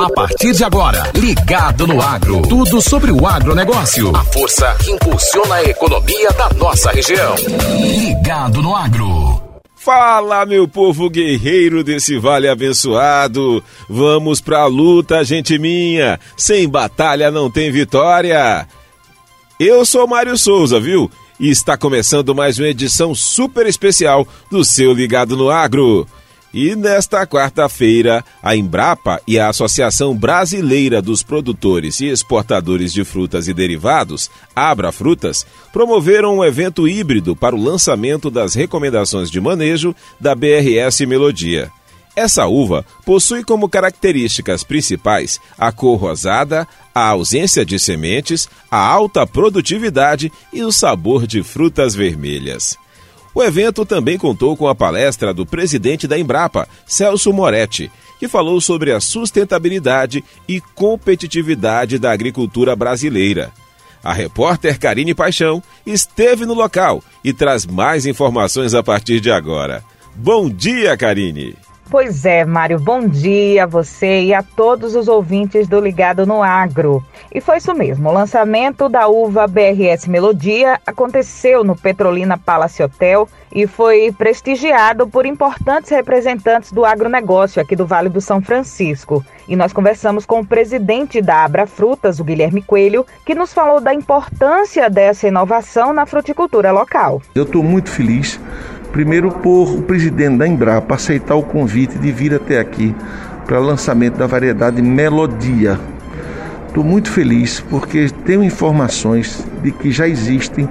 A partir de agora, ligado no agro. Tudo sobre o agronegócio. A força que impulsiona a economia da nossa região. Ligado no agro. Fala, meu povo guerreiro desse vale abençoado. Vamos pra luta, gente minha. Sem batalha não tem vitória. Eu sou Mário Souza, viu? E está começando mais uma edição super especial do seu Ligado no Agro. E nesta quarta-feira, a Embrapa e a Associação Brasileira dos Produtores e Exportadores de Frutas e Derivados, Abra Frutas, promoveram um evento híbrido para o lançamento das recomendações de manejo da BRS Melodia. Essa uva possui como características principais a cor rosada, a ausência de sementes, a alta produtividade e o sabor de frutas vermelhas. O evento também contou com a palestra do presidente da Embrapa, Celso Moretti, que falou sobre a sustentabilidade e competitividade da agricultura brasileira. A repórter Karine Paixão esteve no local e traz mais informações a partir de agora. Bom dia, Karine! Pois é, Mário, bom dia a você e a todos os ouvintes do Ligado no Agro. E foi isso mesmo, o lançamento da uva BRS Melodia aconteceu no Petrolina Palace Hotel e foi prestigiado por importantes representantes do agronegócio aqui do Vale do São Francisco. E nós conversamos com o presidente da Abra Frutas, o Guilherme Coelho, que nos falou da importância dessa inovação na fruticultura local. Eu estou muito feliz Primeiro, por o presidente da Embrapa aceitar o convite de vir até aqui para lançamento da variedade Melodia. Estou muito feliz porque tenho informações de que já existem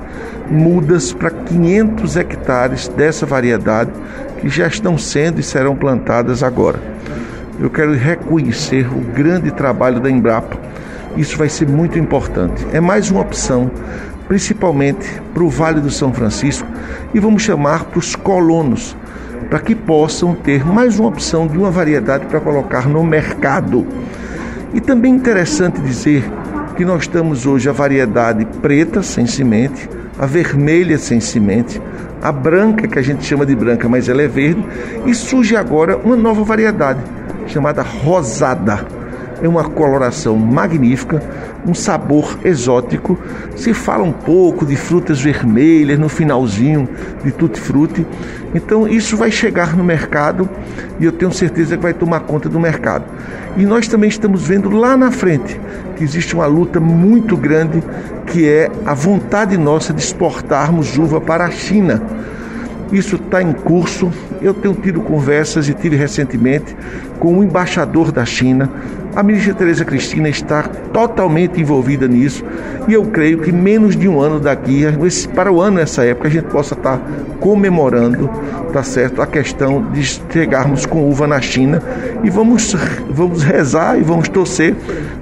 mudas para 500 hectares dessa variedade que já estão sendo e serão plantadas agora. Eu quero reconhecer o grande trabalho da Embrapa. Isso vai ser muito importante. É mais uma opção principalmente para o Vale do São Francisco, e vamos chamar para os colonos, para que possam ter mais uma opção de uma variedade para colocar no mercado. E também interessante dizer que nós estamos hoje a variedade preta sem semente, a vermelha sem semente, a branca que a gente chama de branca, mas ela é verde, e surge agora uma nova variedade chamada rosada é uma coloração magnífica, um sabor exótico. Se fala um pouco de frutas vermelhas no finalzinho de tutti frutti. Então isso vai chegar no mercado e eu tenho certeza que vai tomar conta do mercado. E nós também estamos vendo lá na frente que existe uma luta muito grande que é a vontade nossa de exportarmos uva para a China. Isso está em curso. Eu tenho tido conversas e tive recentemente com o embaixador da China. A ministra Tereza Cristina está totalmente envolvida nisso e eu creio que menos de um ano daqui, para o ano nessa época, a gente possa estar comemorando, tá certo, a questão de chegarmos com uva na China e vamos, vamos rezar e vamos torcer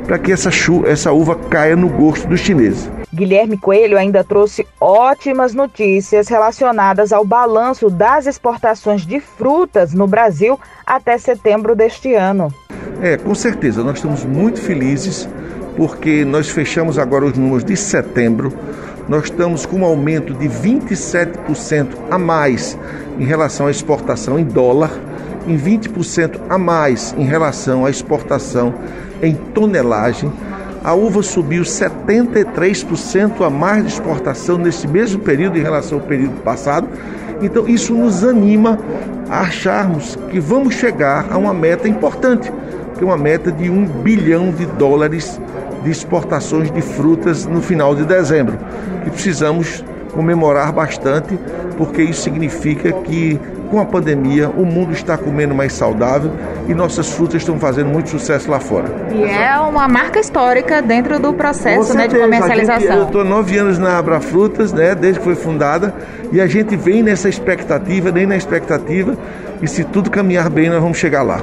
para que essa, essa uva caia no gosto dos chineses. Guilherme Coelho ainda trouxe ótimas notícias relacionadas ao balanço das exportações de frutas no Brasil até setembro deste ano. É, com certeza, nós estamos muito felizes porque nós fechamos agora os números de setembro. Nós estamos com um aumento de 27% a mais em relação à exportação em dólar, em 20% a mais em relação à exportação em tonelagem a uva subiu 73% a mais de exportação nesse mesmo período em relação ao período passado. Então, isso nos anima a acharmos que vamos chegar a uma meta importante, que é uma meta de um bilhão de dólares de exportações de frutas no final de dezembro. E precisamos comemorar bastante, porque isso significa que com a pandemia o mundo está comendo mais saudável e nossas frutas estão fazendo muito sucesso lá fora. E é uma marca histórica dentro do processo né, de comercialização. eu estou nove anos na Abra Frutas, né, desde que foi fundada, e a gente vem nessa expectativa, nem na expectativa, e se tudo caminhar bem, nós vamos chegar lá.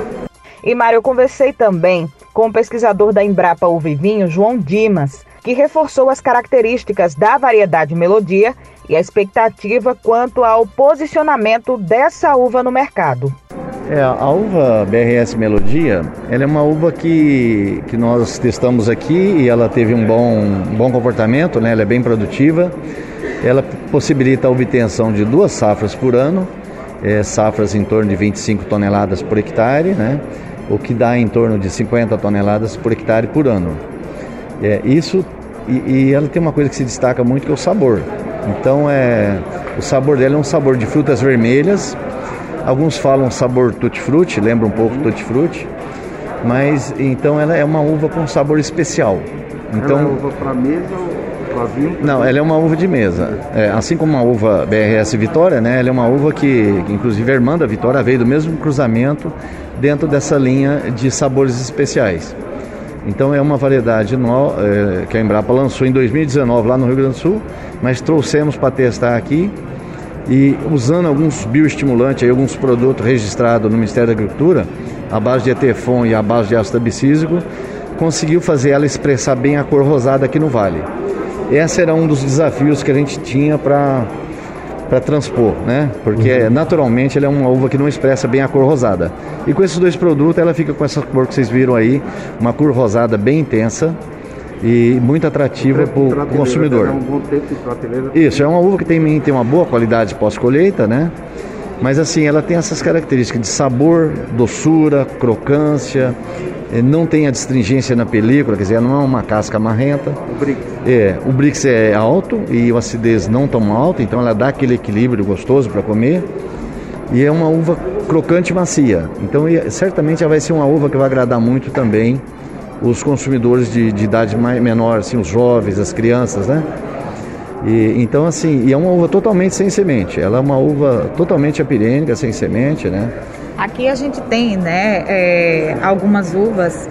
E Mário, eu conversei também com o pesquisador da Embrapa e Vinho, João Dimas, que reforçou as características da variedade Melodia e a expectativa quanto ao posicionamento dessa uva no mercado. É, a uva BRS Melodia, ela é uma uva que, que nós testamos aqui e ela teve um bom, bom comportamento, né? ela é bem produtiva. Ela possibilita a obtenção de duas safras por ano, é, safras em torno de 25 toneladas por hectare, né? O que dá em torno de 50 toneladas por hectare por ano. É, isso e, e, ela tem uma coisa que se destaca muito que é o sabor. Então é o sabor dela é um sabor de frutas vermelhas. Alguns falam sabor tutti-frutti, lembra um pouco tutti-frutti, mas então ela é uma uva com sabor especial. Então, ela é uva para mesa ou Não, ela é uma uva de mesa. É, assim como a uva BRS Vitória, né? Ela é uma uva que, que inclusive a irmã da Vitória veio do mesmo cruzamento dentro dessa linha de sabores especiais. Então é uma variedade no, é, que a Embrapa lançou em 2019 lá no Rio Grande do Sul, mas trouxemos para testar aqui e usando alguns bioestimulantes, aí, alguns produtos registrados no Ministério da Agricultura, a base de etefon e a base de ácido abscísico, conseguiu fazer ela expressar bem a cor rosada aqui no vale. Esse era um dos desafios que a gente tinha para para transpor, né? Porque uhum. naturalmente ela é uma uva que não expressa bem a cor rosada. E com esses dois produtos ela fica com essa cor que vocês viram aí, uma cor rosada bem intensa e muito atrativa para o consumidor. É um Isso, é uma uva que tem, tem uma boa qualidade pós-colheita, né? Mas assim, ela tem essas características de sabor, doçura, crocância, eh, não tem a distringência na película, quer dizer, não é uma casca marrenta. O Brix. É, o Brix é alto e a acidez não tão alta, então ela dá aquele equilíbrio gostoso para comer. E é uma uva crocante e macia. Então, certamente ela vai ser uma uva que vai agradar muito também os consumidores de, de idade mais, menor, assim, os jovens, as crianças, né? E, então, assim, e é uma uva totalmente sem semente. Ela é uma uva totalmente apirênica, sem semente, né? Aqui a gente tem, né, é, algumas uvas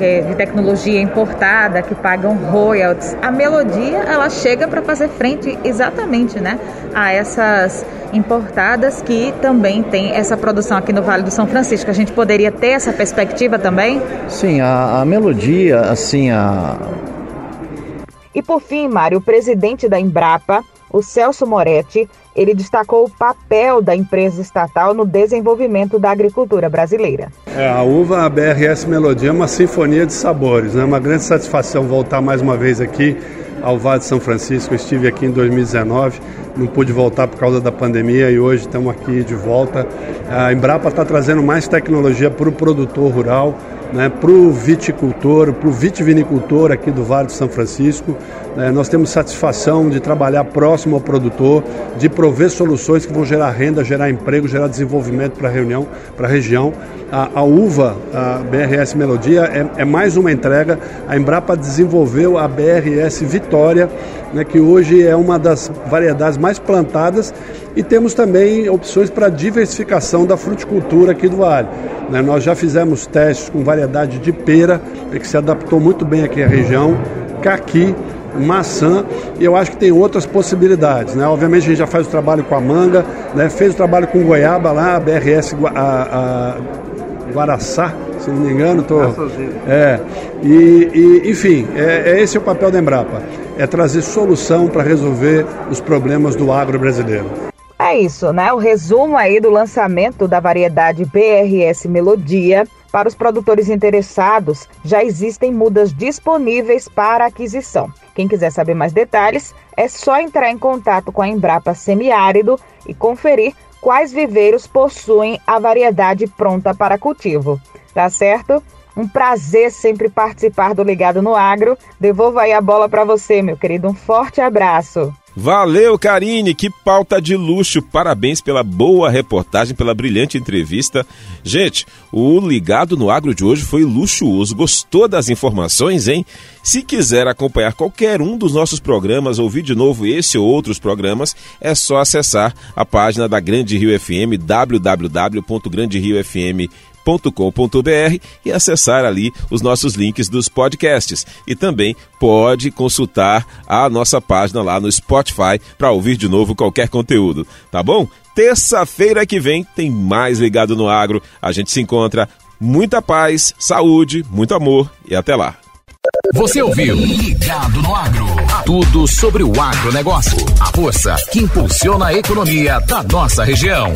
é, de tecnologia importada que pagam royalties. A melodia, ela chega para fazer frente exatamente, né, a essas importadas que também tem essa produção aqui no Vale do São Francisco. A gente poderia ter essa perspectiva também? Sim, a, a melodia, assim, a e por fim, Mário, o presidente da Embrapa, o Celso Moretti, ele destacou o papel da empresa estatal no desenvolvimento da agricultura brasileira. É, a uva a BRS Melodia é uma sinfonia de sabores, é né? uma grande satisfação voltar mais uma vez aqui ao Vale de São Francisco. Eu estive aqui em 2019, não pude voltar por causa da pandemia e hoje estamos aqui de volta. A Embrapa está trazendo mais tecnologia para o produtor rural, né, para o viticultor, para o vitivinicultor aqui do Vale de São Francisco. Né, nós temos satisfação de trabalhar próximo ao produtor, de prover soluções que vão gerar renda, gerar emprego, gerar desenvolvimento para a reunião, para a região. A, uva, a BRS Melodia, é, é, mais uma entrega. A Embrapa desenvolveu a BRS Vitória, né, que hoje é uma das variedades mais plantadas e temos também opções para diversificação da fruticultura aqui do Vale. Né? Nós já fizemos testes com variedade de pera, né, que se adaptou muito bem aqui à região, caqui, maçã e eu acho que tem outras possibilidades. Né? Obviamente a gente já faz o trabalho com a manga, né? fez o trabalho com goiaba lá, a BRS a, a Guaraçá, se não me engano. Tô, é, e, e, enfim, é, é esse o papel da Embrapa, é trazer solução para resolver os problemas do agro brasileiro. É isso, né? O resumo aí do lançamento da variedade BRS Melodia. Para os produtores interessados, já existem mudas disponíveis para aquisição. Quem quiser saber mais detalhes, é só entrar em contato com a Embrapa Semiárido e conferir quais viveiros possuem a variedade pronta para cultivo. Tá certo? Um prazer sempre participar do Ligado no Agro. Devolvo aí a bola para você, meu querido. Um forte abraço. Valeu, Karine, que pauta de luxo. Parabéns pela boa reportagem, pela brilhante entrevista. Gente, o Ligado no Agro de hoje foi luxuoso. Gostou das informações, hein? Se quiser acompanhar qualquer um dos nossos programas, ouvir de novo esse ou outros programas, é só acessar a página da Grande Rio FM, www.granderiofm.com www.radiocultura.com.br e acessar ali os nossos links dos podcasts. E também pode consultar a nossa página lá no Spotify para ouvir de novo qualquer conteúdo, tá bom? Terça-feira que vem tem mais Ligado no Agro. A gente se encontra. Muita paz, saúde, muito amor e até lá. Você ouviu Ligado no Agro. Tudo sobre o agronegócio. A força que impulsiona a economia da nossa região.